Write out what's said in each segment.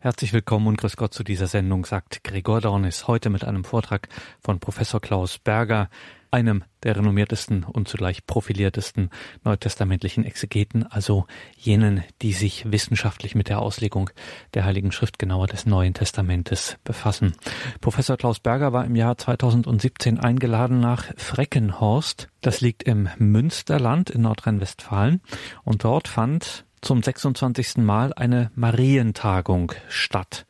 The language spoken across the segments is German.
Herzlich willkommen und grüß Gott zu dieser Sendung, sagt Gregor Dornis, heute mit einem Vortrag von Professor Klaus Berger, einem der renommiertesten und zugleich profiliertesten neutestamentlichen Exegeten, also jenen, die sich wissenschaftlich mit der Auslegung der Heiligen Schrift, genauer des Neuen Testamentes, befassen. Professor Klaus Berger war im Jahr 2017 eingeladen nach Freckenhorst. Das liegt im Münsterland in Nordrhein-Westfalen und dort fand zum 26. Mal eine Marientagung statt.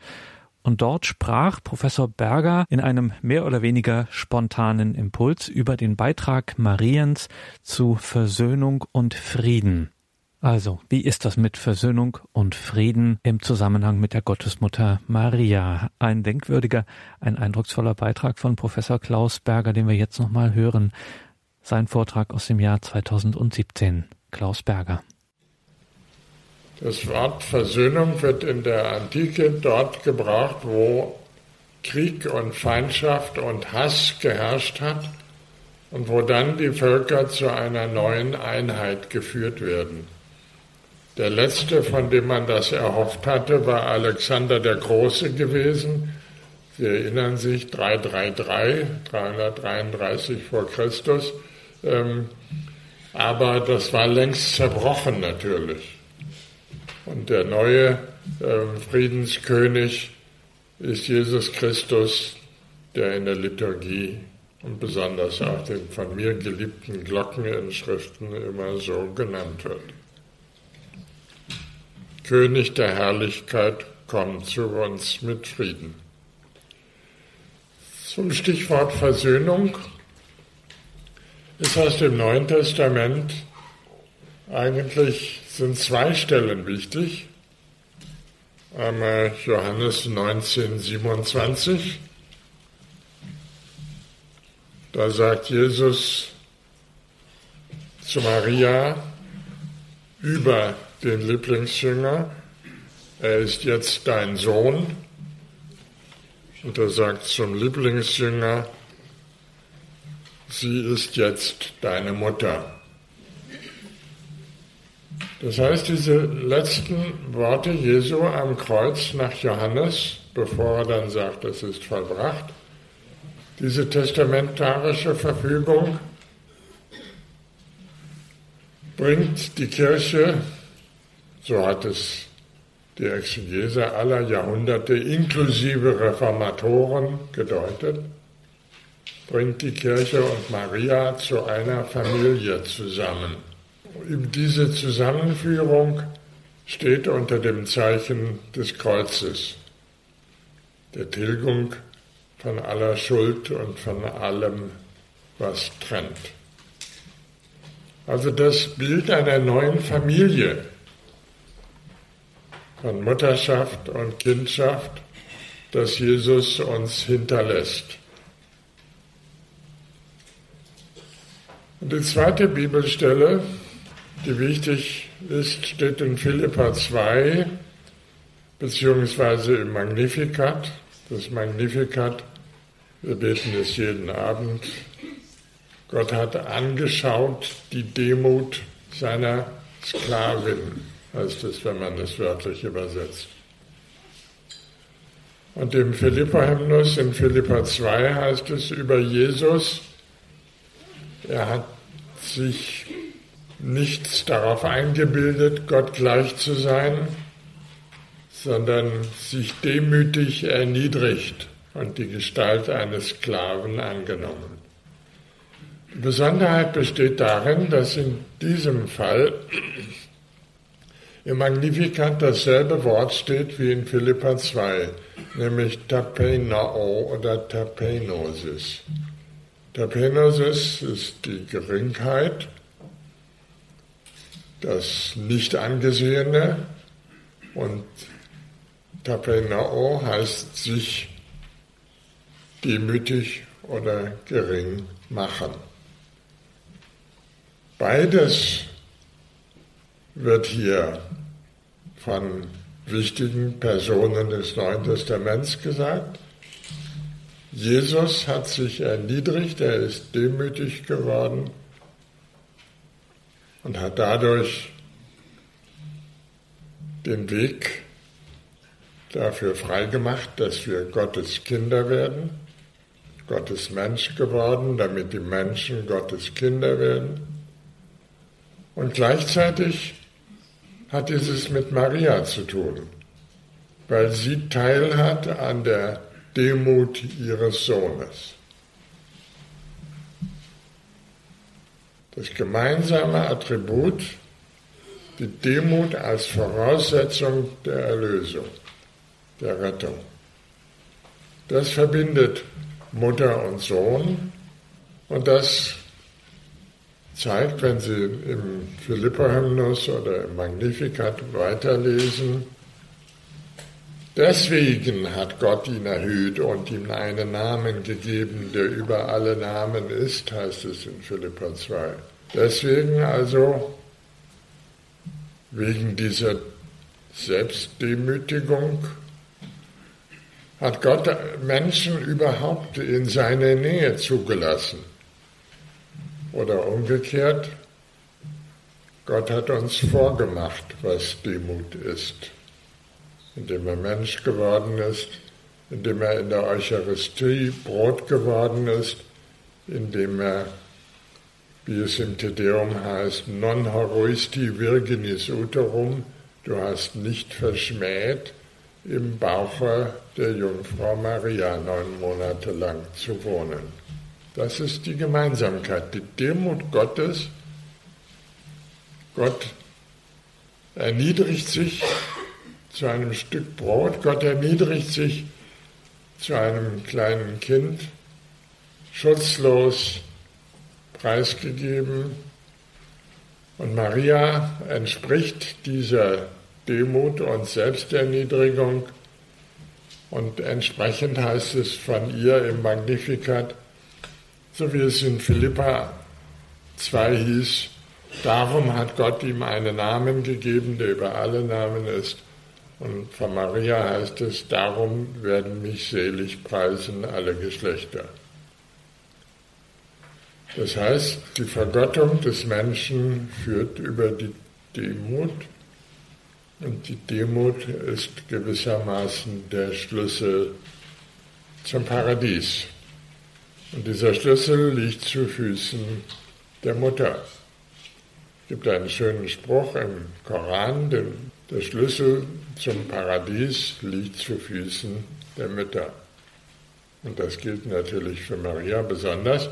Und dort sprach Professor Berger in einem mehr oder weniger spontanen Impuls über den Beitrag Mariens zu Versöhnung und Frieden. Also, wie ist das mit Versöhnung und Frieden im Zusammenhang mit der Gottesmutter Maria? Ein denkwürdiger, ein eindrucksvoller Beitrag von Professor Klaus Berger, den wir jetzt nochmal hören. Sein Vortrag aus dem Jahr 2017. Klaus Berger. Das Wort Versöhnung wird in der Antike dort gebraucht, wo Krieg und Feindschaft und Hass geherrscht hat und wo dann die Völker zu einer neuen Einheit geführt werden. Der letzte, von dem man das erhofft hatte, war Alexander der Große gewesen. Sie erinnern sich, 333, 333 vor Christus. Ähm, aber das war längst zerbrochen natürlich. Und der neue äh, Friedenskönig ist Jesus Christus, der in der Liturgie und besonders auch den von mir geliebten Glockeninschriften immer so genannt wird. König der Herrlichkeit, komm zu uns mit Frieden. Zum Stichwort Versöhnung ist aus dem Neuen Testament eigentlich sind zwei Stellen wichtig. Einmal Johannes 19, 27. Da sagt Jesus zu Maria über den Lieblingsjünger, er ist jetzt dein Sohn. Und er sagt zum Lieblingsjünger, sie ist jetzt deine Mutter. Das heißt, diese letzten Worte Jesu am Kreuz nach Johannes, bevor er dann sagt, es ist vollbracht, diese testamentarische Verfügung bringt die Kirche, so hat es die Exegese aller Jahrhunderte inklusive Reformatoren gedeutet, bringt die Kirche und Maria zu einer Familie zusammen diese Zusammenführung steht unter dem Zeichen des Kreuzes, der Tilgung von aller Schuld und von allem, was trennt. Also das Bild einer neuen Familie von Mutterschaft und Kindschaft, das Jesus uns hinterlässt. Und die zweite Bibelstelle die wichtig ist, steht in Philippa 2, beziehungsweise im Magnificat. Das Magnificat, wir beten es jeden Abend. Gott hat angeschaut die Demut seiner Sklavin, heißt es, wenn man es wörtlich übersetzt. Und im Philippa-Hymnus in Philippa 2 heißt es über Jesus, er hat sich nichts darauf eingebildet, Gott gleich zu sein, sondern sich demütig erniedrigt und die Gestalt eines Sklaven angenommen. Die Besonderheit besteht darin, dass in diesem Fall im Magnificat dasselbe Wort steht wie in Philippa 2, nämlich Tapenao oder Tapenosis. Tapenosis ist die Geringheit das Nicht-Angesehene und Tapenao heißt sich demütig oder gering machen. Beides wird hier von wichtigen Personen des Neuen Testaments gesagt. Jesus hat sich erniedrigt, er ist demütig geworden und hat dadurch den Weg dafür freigemacht, dass wir Gottes Kinder werden, Gottes Mensch geworden, damit die Menschen Gottes Kinder werden. Und gleichzeitig hat dieses mit Maria zu tun, weil sie teilhat an der Demut ihres Sohnes. Das gemeinsame Attribut, die Demut als Voraussetzung der Erlösung, der Rettung. Das verbindet Mutter und Sohn und das zeigt, wenn Sie im Philippa-Hymnus oder im Magnificat weiterlesen, deswegen hat Gott ihn erhöht und ihm einen Namen gegeben, der über alle Namen ist, heißt es in Philippa 2. Deswegen also, wegen dieser Selbstdemütigung, hat Gott Menschen überhaupt in seine Nähe zugelassen. Oder umgekehrt, Gott hat uns vorgemacht, was Demut ist, indem er Mensch geworden ist, indem er in der Eucharistie Brot geworden ist, indem er, wie es im Tedeum heißt, non horoisti virginis uterum, du hast nicht verschmäht, im Bauche der Jungfrau Maria neun Monate lang zu wohnen. Das ist die Gemeinsamkeit, die Demut Gottes. Gott erniedrigt sich zu einem Stück Brot, Gott erniedrigt sich zu einem kleinen Kind, schutzlos preisgegeben. Und Maria entspricht dieser Demut und Selbsterniedrigung. Und entsprechend heißt es von ihr im Magnificat, so wie es in Philippa 2 hieß, darum hat Gott ihm einen Namen gegeben, der über alle Namen ist. Und von Maria heißt es, darum werden mich selig preisen alle Geschlechter. Das heißt, die Vergottung des Menschen führt über die Demut und die Demut ist gewissermaßen der Schlüssel zum Paradies. Und dieser Schlüssel liegt zu Füßen der Mutter. Es gibt einen schönen Spruch im Koran, denn der Schlüssel zum Paradies liegt zu Füßen der Mütter. Und das gilt natürlich für Maria besonders.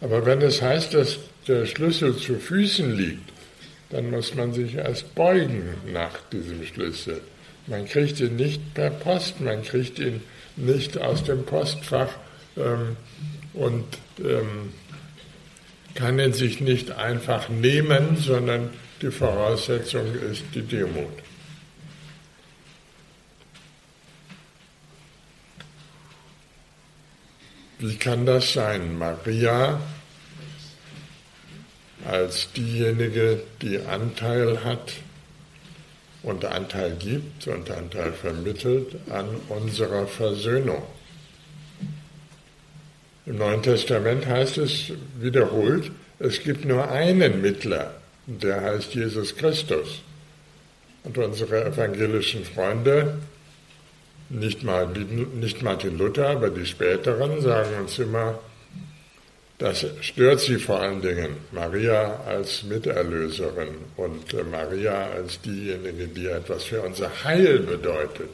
Aber wenn es heißt, dass der Schlüssel zu Füßen liegt, dann muss man sich erst beugen nach diesem Schlüssel. Man kriegt ihn nicht per Post, man kriegt ihn nicht aus dem Postfach ähm, und ähm, kann ihn sich nicht einfach nehmen, sondern die Voraussetzung ist die Demut. Wie kann das sein? Maria als diejenige, die Anteil hat und Anteil gibt und Anteil vermittelt an unserer Versöhnung. Im Neuen Testament heißt es wiederholt, es gibt nur einen Mittler, der heißt Jesus Christus. Und unsere evangelischen Freunde, nicht, mal, nicht Martin Luther, aber die späteren, sagen uns immer, das stört sie vor allen Dingen, Maria als Miterlöserin und Maria als diejenige, die etwas für unser Heil bedeutet.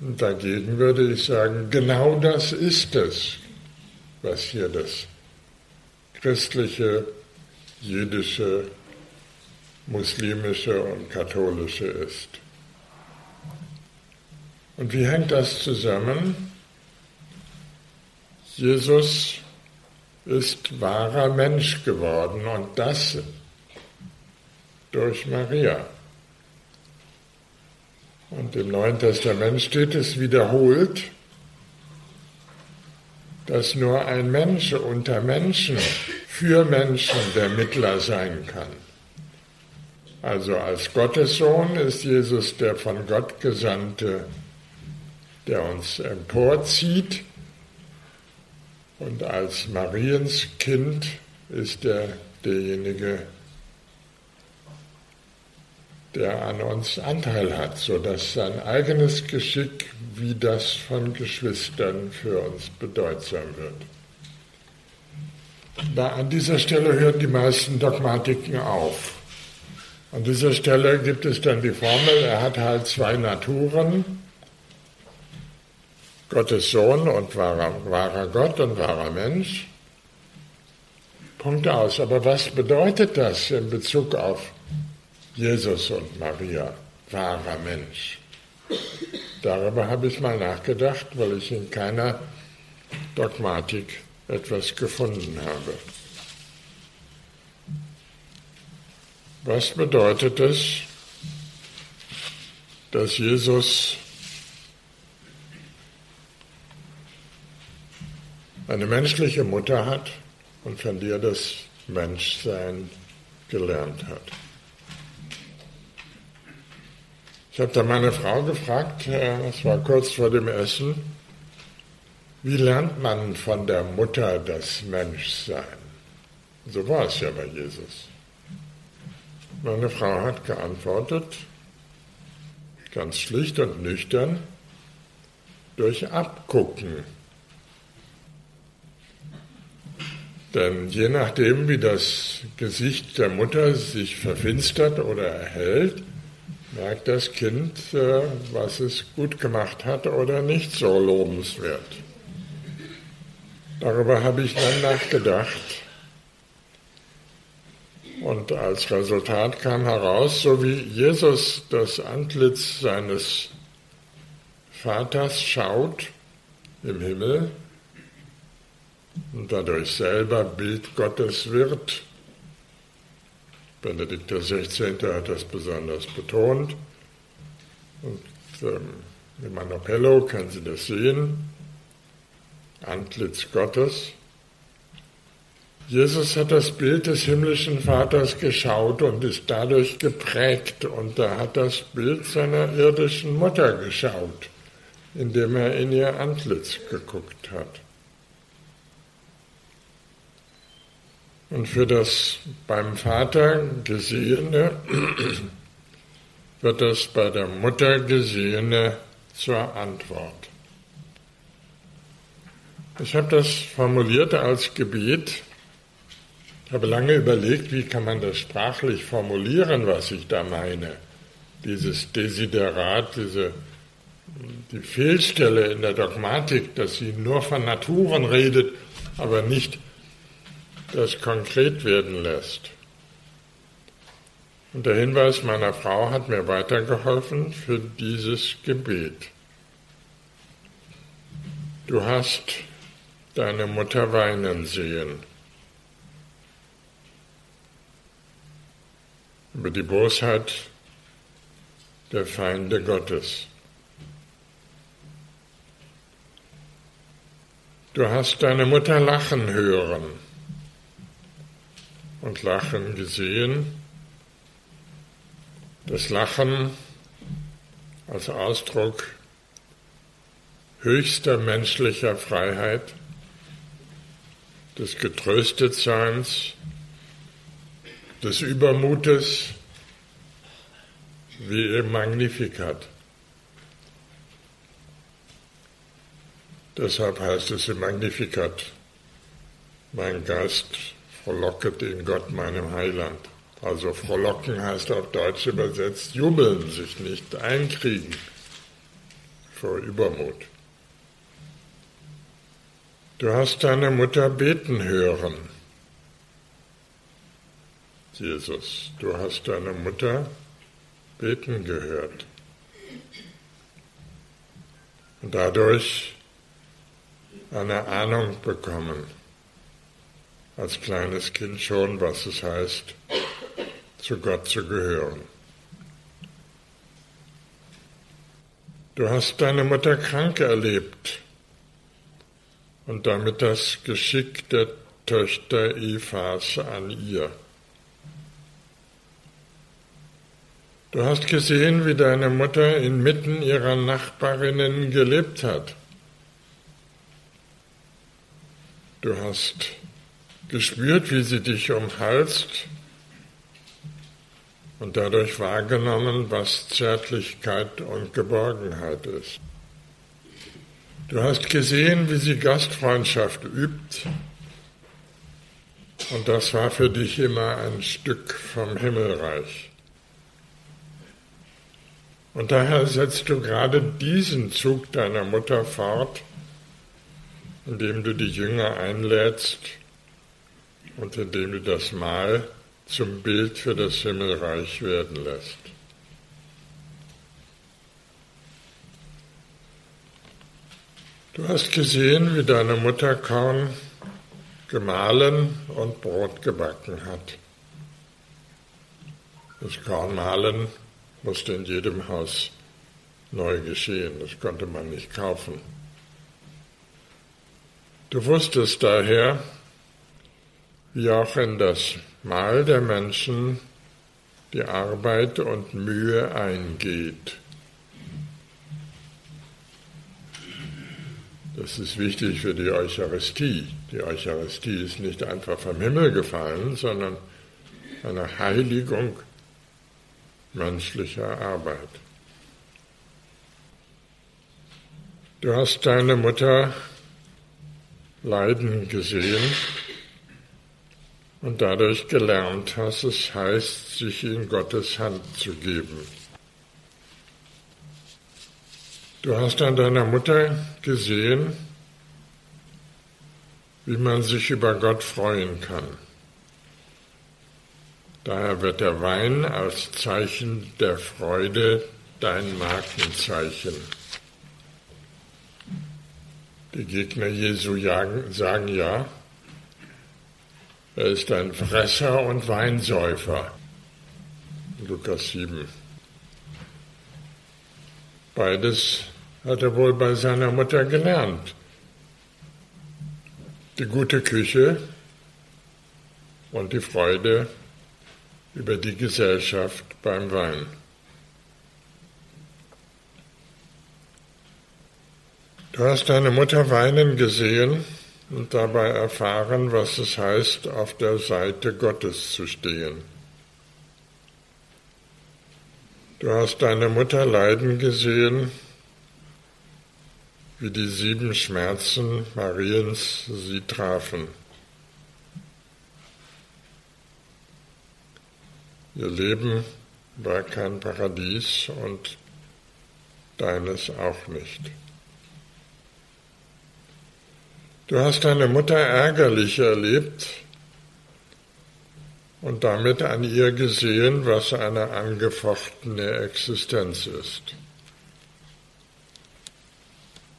Und dagegen würde ich sagen, genau das ist es, was hier das christliche, jüdische, muslimische und katholische ist. Und wie hängt das zusammen? Jesus ist wahrer Mensch geworden und das durch Maria. Und im Neuen Testament steht es wiederholt, dass nur ein Mensch unter Menschen für Menschen der Mittler sein kann. Also als Gottessohn ist Jesus der von Gott Gesandte, der uns emporzieht. Und als Mariens Kind ist er derjenige, der an uns Anteil hat, sodass sein eigenes Geschick wie das von Geschwistern für uns bedeutsam wird. Da an dieser Stelle hören die meisten Dogmatiken auf. An dieser Stelle gibt es dann die Formel, er hat halt zwei Naturen, Gottes Sohn und wahrer, wahrer Gott und wahrer Mensch. Punkt aus. Aber was bedeutet das in Bezug auf Jesus und Maria, wahrer Mensch? Darüber habe ich mal nachgedacht, weil ich in keiner Dogmatik etwas gefunden habe. Was bedeutet es, dass Jesus eine menschliche Mutter hat und von dir das Menschsein gelernt hat? Ich habe da meine Frau gefragt, es war kurz vor dem Essen, wie lernt man von der Mutter das Menschsein? So war es ja bei Jesus. Meine Frau hat geantwortet, ganz schlicht und nüchtern, durch Abgucken. Denn je nachdem, wie das Gesicht der Mutter sich verfinstert oder erhält, merkt das Kind, äh, was es gut gemacht hat oder nicht so lobenswert. Darüber habe ich dann nachgedacht und als Resultat kam heraus, so wie Jesus das Antlitz seines Vaters schaut im Himmel und dadurch selber Bild Gottes wird. Benedikt XVI. hat das besonders betont. Und ähm, im Manopello kann sie das sehen. Antlitz Gottes. Jesus hat das Bild des himmlischen Vaters geschaut und ist dadurch geprägt und er hat das Bild seiner irdischen Mutter geschaut, indem er in ihr Antlitz geguckt hat. Und für das beim Vater Gesehene wird das bei der Mutter Gesehene zur Antwort. Ich habe das formuliert als Gebet, ich habe lange überlegt, wie kann man das sprachlich formulieren, was ich da meine. Dieses Desiderat, diese, die Fehlstelle in der Dogmatik, dass sie nur von Naturen redet, aber nicht das konkret werden lässt. Und der Hinweis meiner Frau hat mir weitergeholfen für dieses Gebet. Du hast deine Mutter weinen sehen. über die Bosheit der Feinde Gottes. Du hast deine Mutter lachen hören und lachen gesehen. Das Lachen als Ausdruck höchster menschlicher Freiheit, des Getröstetseins, des Übermutes wie im Magnificat. Deshalb heißt es im Magnificat, mein Geist frohlocket in Gott, meinem Heiland. Also frohlocken heißt auf Deutsch übersetzt jubeln, sich nicht einkriegen vor Übermut. Du hast deine Mutter beten hören. Jesus, du hast deine Mutter beten gehört. Und dadurch eine Ahnung bekommen, als kleines Kind schon, was es heißt, zu Gott zu gehören. Du hast deine Mutter krank erlebt und damit das Geschick der Töchter Evas an ihr. Du hast gesehen, wie deine Mutter inmitten ihrer Nachbarinnen gelebt hat. Du hast gespürt, wie sie dich umhalst und dadurch wahrgenommen, was Zärtlichkeit und Geborgenheit ist. Du hast gesehen, wie sie Gastfreundschaft übt und das war für dich immer ein Stück vom Himmelreich. Und daher setzt du gerade diesen Zug deiner Mutter fort, indem du die Jünger einlädst und indem du das Mahl zum Bild für das Himmelreich werden lässt. Du hast gesehen, wie deine Mutter Korn gemahlen und Brot gebacken hat. Das Kornmahlen musste in jedem Haus neu geschehen, das konnte man nicht kaufen. Du wusstest daher, wie auch in das Mahl der Menschen die Arbeit und Mühe eingeht. Das ist wichtig für die Eucharistie. Die Eucharistie ist nicht einfach vom Himmel gefallen, sondern eine Heiligung menschlicher Arbeit. Du hast deine Mutter leiden gesehen und dadurch gelernt, was es heißt, sich in Gottes Hand zu geben. Du hast an deiner Mutter gesehen, wie man sich über Gott freuen kann. Daher wird der Wein als Zeichen der Freude dein Markenzeichen. Die Gegner Jesu sagen ja, er ist ein Fresser und Weinsäufer. Lukas 7. Beides hat er wohl bei seiner Mutter gelernt. Die gute Küche und die Freude über die Gesellschaft beim Wein. Du hast deine Mutter weinen gesehen und dabei erfahren, was es heißt, auf der Seite Gottes zu stehen. Du hast deine Mutter leiden gesehen wie die sieben Schmerzen Mariens sie trafen. Ihr Leben war kein Paradies und deines auch nicht. Du hast deine Mutter ärgerlich erlebt und damit an ihr gesehen, was eine angefochtene Existenz ist.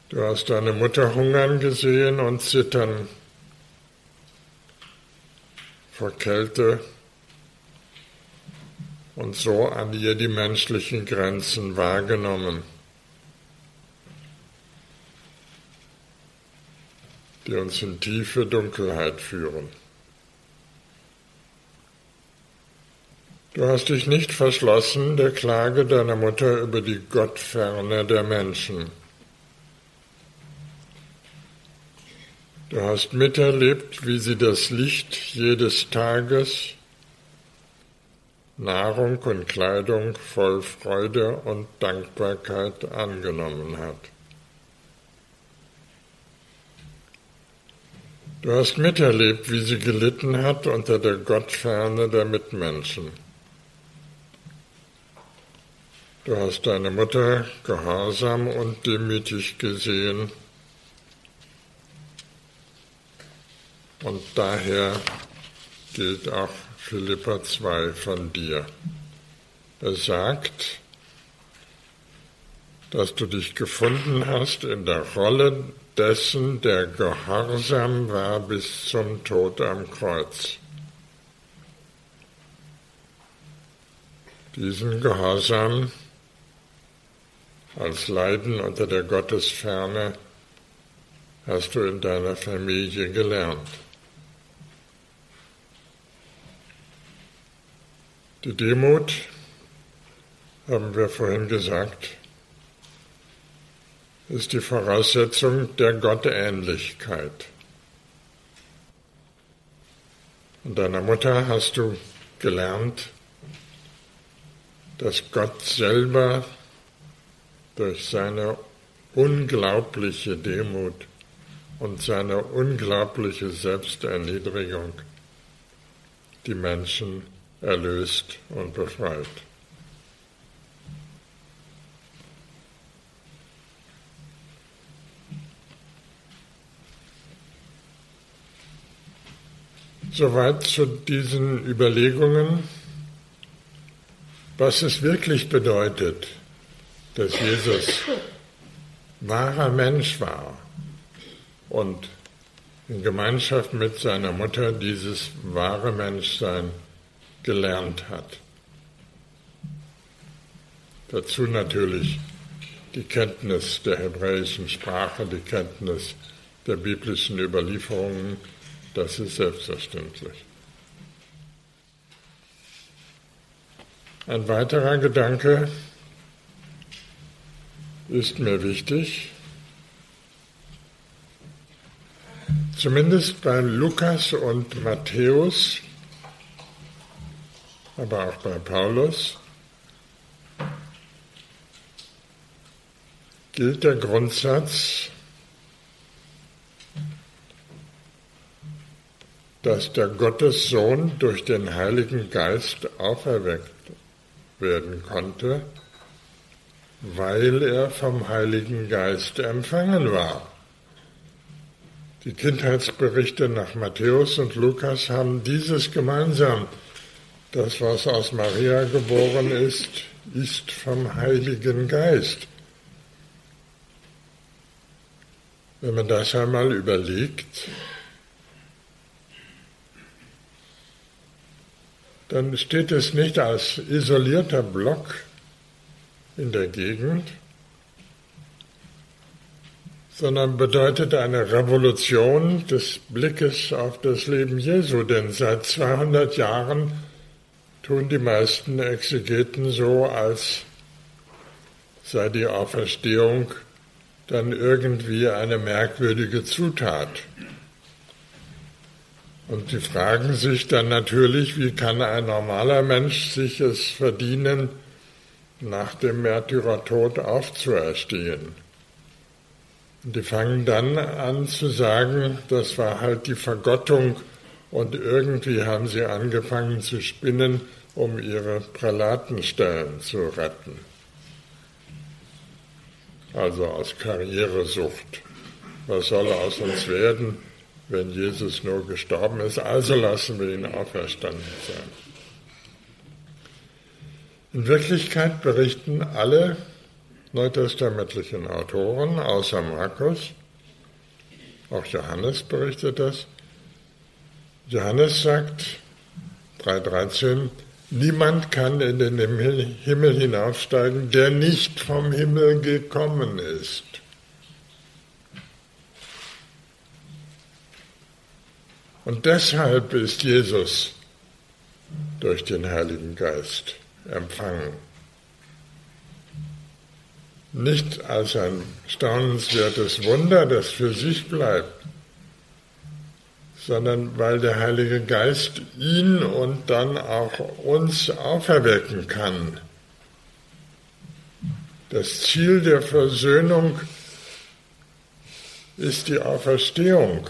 Du hast deine Mutter hungern gesehen und zittern vor Kälte und so an ihr die menschlichen Grenzen wahrgenommen, die uns in tiefe Dunkelheit führen. Du hast dich nicht verschlossen der Klage deiner Mutter über die Gottferne der Menschen. Du hast miterlebt, wie sie das Licht jedes Tages, Nahrung und Kleidung voll Freude und Dankbarkeit angenommen hat. Du hast miterlebt, wie sie gelitten hat unter der Gottferne der Mitmenschen. Du hast deine Mutter gehorsam und demütig gesehen Und daher gilt auch Philippa 2 von dir. Er sagt, dass du dich gefunden hast in der Rolle dessen, der gehorsam war bis zum Tod am Kreuz. Diesen Gehorsam als Leiden unter der Gottesferne hast du in deiner Familie gelernt. Die Demut, haben wir vorhin gesagt, ist die Voraussetzung der Gottähnlichkeit. Und deiner Mutter hast du gelernt, dass Gott selber durch seine unglaubliche Demut und seine unglaubliche Selbsterniedrigung die Menschen erlöst und befreit. Soweit zu diesen Überlegungen, was es wirklich bedeutet, dass Jesus wahrer Mensch war und in Gemeinschaft mit seiner Mutter dieses wahre Menschsein gelernt hat. Dazu natürlich die Kenntnis der hebräischen Sprache, die Kenntnis der biblischen Überlieferungen, das ist selbstverständlich. Ein weiterer Gedanke ist mir wichtig. Zumindest bei Lukas und Matthäus, aber auch bei Paulus, gilt der Grundsatz, dass der Gottessohn durch den Heiligen Geist auferweckt werden konnte, weil er vom Heiligen Geist empfangen war. Die Kindheitsberichte nach Matthäus und Lukas haben dieses gemeinsam. Das, was aus Maria geboren ist, ist vom Heiligen Geist. Wenn man das einmal überlegt, dann steht es nicht als isolierter Block in der Gegend, sondern bedeutet eine Revolution des Blickes auf das Leben Jesu. Denn seit 200 Jahren tun die meisten Exegeten so, als sei die Auferstehung dann irgendwie eine merkwürdige Zutat. Und die fragen sich dann natürlich, wie kann ein normaler Mensch sich es verdienen, nach dem Märtyrertod aufzuerstehen. Und die fangen dann an zu sagen, das war halt die Vergottung und irgendwie haben sie angefangen zu spinnen, um ihre Prälatenstellen zu retten. Also aus Karrieresucht. Was soll aus uns werden? Wenn Jesus nur gestorben ist, also lassen wir ihn auferstanden sein. In Wirklichkeit berichten alle neutestamentlichen Autoren, außer Markus, auch Johannes berichtet das. Johannes sagt, 3.13, niemand kann in den Himmel hinaufsteigen, der nicht vom Himmel gekommen ist. Und deshalb ist Jesus durch den Heiligen Geist empfangen. Nicht als ein staunenswertes Wunder, das für sich bleibt, sondern weil der Heilige Geist ihn und dann auch uns auferwecken kann. Das Ziel der Versöhnung ist die Auferstehung.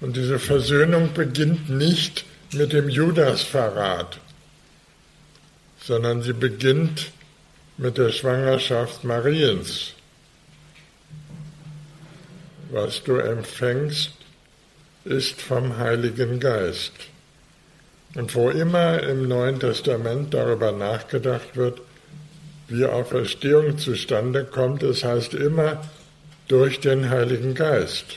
Und diese Versöhnung beginnt nicht mit dem Judasverrat, sondern sie beginnt mit der Schwangerschaft Mariens. Was du empfängst, ist vom Heiligen Geist. Und wo immer im Neuen Testament darüber nachgedacht wird, wie Auferstehung zustande kommt, es heißt immer durch den Heiligen Geist.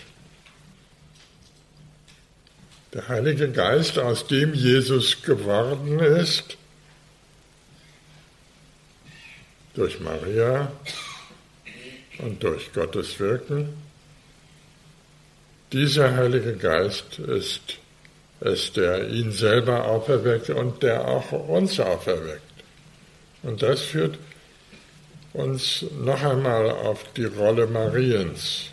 Der Heilige Geist, aus dem Jesus geworden ist, durch Maria und durch Gottes Wirken, dieser Heilige Geist ist es, der ihn selber auferweckt und der auch uns auferweckt. Und das führt uns noch einmal auf die Rolle Mariens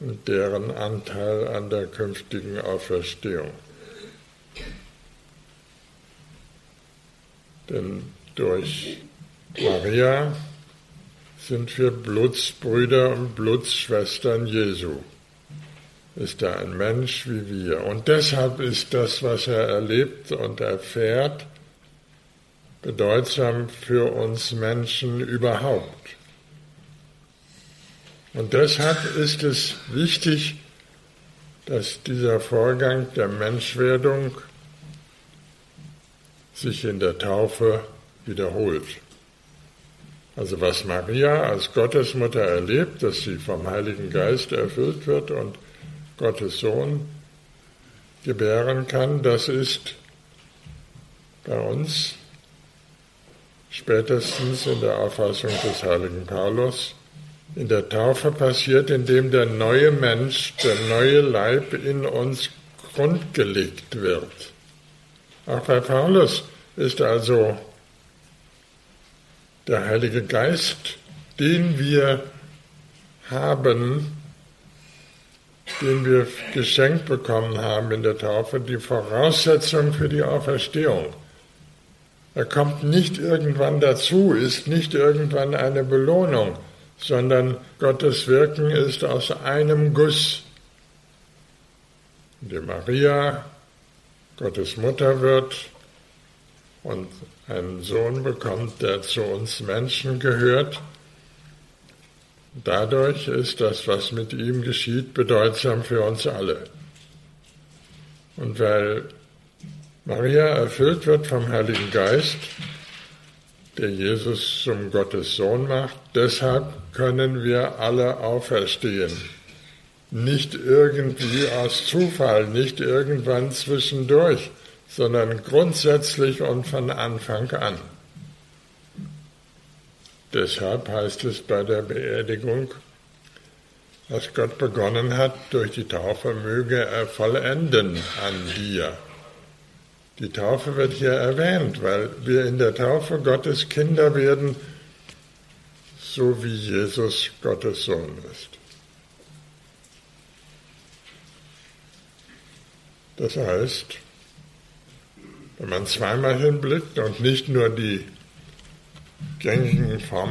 und deren Anteil an der künftigen Auferstehung. Denn durch Maria sind wir Blutsbrüder und Blutsschwestern Jesu. Ist er ein Mensch wie wir. Und deshalb ist das, was er erlebt und erfährt, bedeutsam für uns Menschen überhaupt. Und deshalb ist es wichtig, dass dieser Vorgang der Menschwerdung sich in der Taufe wiederholt. Also was Maria als Gottesmutter erlebt, dass sie vom Heiligen Geist erfüllt wird und Gottes Sohn gebären kann, das ist bei uns spätestens in der Auffassung des heiligen Paulus in der Taufe passiert, indem der neue Mensch, der neue Leib in uns grundgelegt wird. Auch bei Paulus ist also der Heilige Geist, den wir haben, den wir geschenkt bekommen haben in der Taufe, die Voraussetzung für die Auferstehung. Er kommt nicht irgendwann dazu, ist nicht irgendwann eine Belohnung, sondern Gottes Wirken ist aus einem Guss. Die Maria Gottes Mutter wird und einen Sohn bekommt, der zu uns Menschen gehört. Dadurch ist das, was mit ihm geschieht, bedeutsam für uns alle. Und weil Maria erfüllt wird vom Heiligen Geist, der Jesus zum Gottes Sohn macht, deshalb können wir alle auferstehen. Nicht irgendwie aus Zufall, nicht irgendwann zwischendurch, sondern grundsätzlich und von Anfang an. Deshalb heißt es bei der Beerdigung, was Gott begonnen hat durch die Taufe, möge er vollenden an dir. Die Taufe wird hier erwähnt, weil wir in der Taufe Gottes Kinder werden, so wie Jesus Gottes Sohn ist. Das heißt, wenn man zweimal hinblickt und nicht nur die gängigen Formen